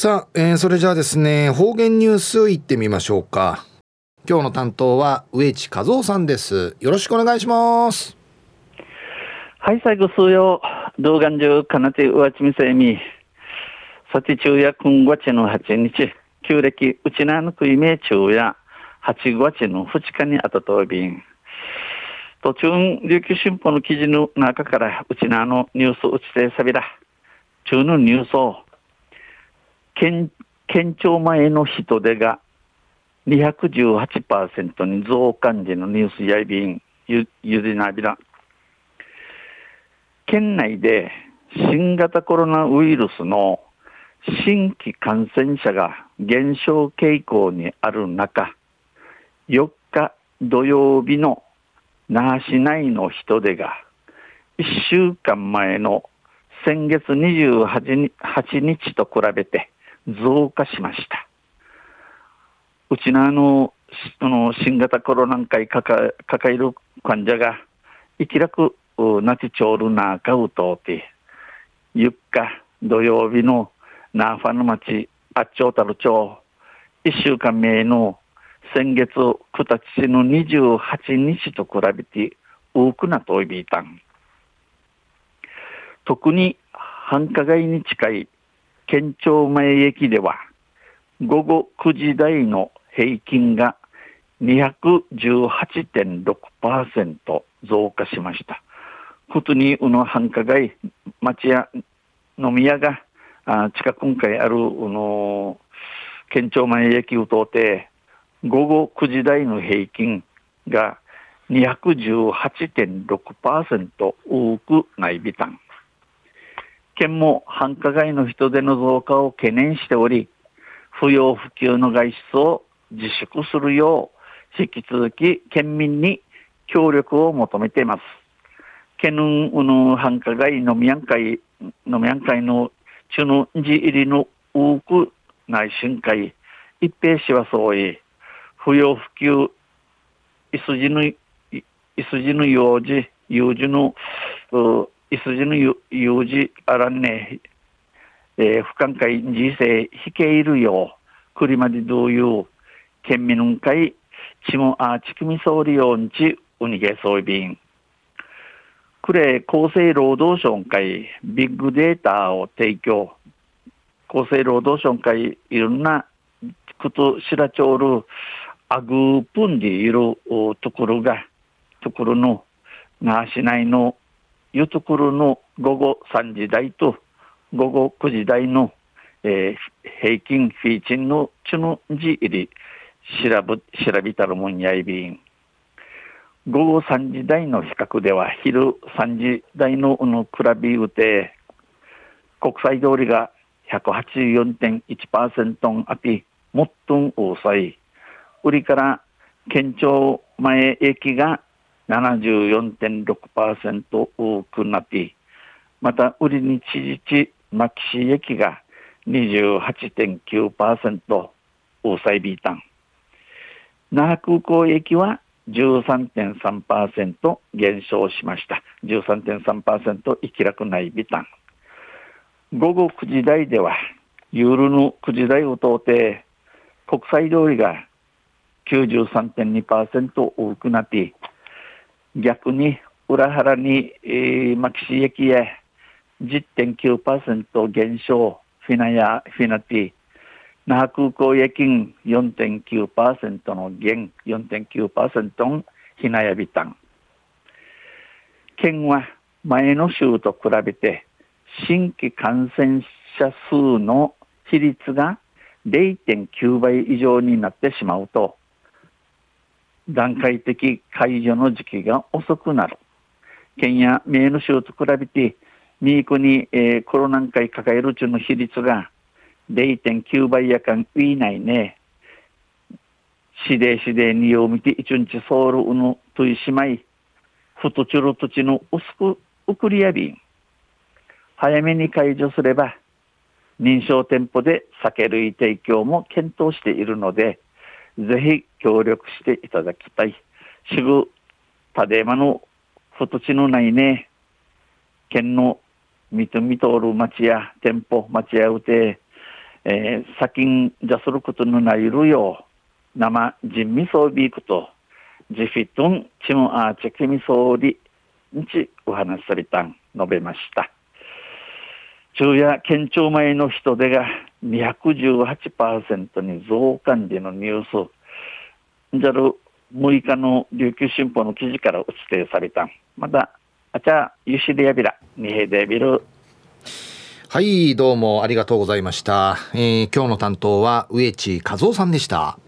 さあ、えー、それじゃあですね、方言ニュースいってみましょうか。今日の担当は植地和夫さんです。よろしくお願いします。はい、最後数曜、動画中、かなてうわちみせみ、さち中やくんごちの8日、旧暦、うちなぬくいめ中や、8月の2日にあたとびん。途中、琉球新報の記事の中から、うちなのニュースうちてさびら。中のニュースを、県、県庁前の人手が218%に増加時のニュースやいびん、ゆ、ゆでなびら。県内で新型コロナウイルスの新規感染者が減少傾向にある中、4日土曜日の那覇市内の人出が1週間前の先月28日と比べて増加しました。うちのあの、その新型コロナ会抱える患者が、いきらく、なちちょうるなかうとうて、ゆっか土曜日のナーファの町、あっちょうたる町、一週間目の先月9日の28日と比べて多くなといびいたん。特に繁華街に近い県庁前駅では、午後9時台の平均が218.6%増加しました。ことに、うの繁華街、町や飲み屋が、あ近くんかいある、うの、県庁前駅を通って、午後9時台の平均が218.6%多くないびたん。県も繁華街の人手の増加を懸念しており、不要不急の外出を自粛するよう、引き続き県民に協力を求めています。県の繁華街飲み屋会、飲み屋会の中の字入りの多く内心会、一平氏はそう言い、不要不急、いすじの、いすじの用事、有事の、いすじの有事あらんね、えー、不寛解人生引けいるよ、くりまで同様、県民の会、ちもあちくみ総理よんち、うにげそういびん。くれ、厚生労働省会、ビッグデータを提供。厚生労働省会、いろんなことしらちょる、あぐぷんでいるところが、ところの、那覇市内のいうところの午後3時台と午後9時台の、えー、平均フィーチンのチュの字入り調べ調べたるもんやいびん。午後3時台の比較では昼3時台のの比べうて国際通りが184.1%あってもっとん多さい。売りから県庁前駅が74.6%多くなって、また売りに知事牧師駅が28.9%大サイビータン。那覇空港駅は13.3%減少しました。13.3%生きらくないビタン。午後9時台では、夜の9時台を通って、国際通りが93.2%多くなって、逆に裏腹に、えー、牧師駅へ10.9%減少、フィナやフィナティ、那覇空港駅4.9%の減、4.9%のひなやびたん。県は前の週と比べて新規感染者数の比率が0.9倍以上になってしまうと、段階的解除の時期が遅くなる。県や名の州と比べて、ミークに、えー、コロナ禍抱えるうちの比率が0.9倍やかんいないね。しでしでによみて一日ソウルうぬといしまい、ふとちゅる土地の薄くうくりやびん。早めに解除すれば、認証店舗で酒類提供も検討しているので、ぜひ協力していただきたい。すぐ、たでまのふとちのないね、県のみとみとおる町や店舗、町やうて、えー、先んじゃすることのないるよ、生人味噌ビークと、ジフィトンチムアーチェキミソーリ、にちお話しされたん、述べました。昼夜県庁前の人手が218%に増加でのニュース。じゃる6日の琉球新報の記事から指定された。また、あちゃ、ゆしでやびら、にへでびる。はい、どうもありがとうございました。えー、今日の担当は植地和夫さんでした。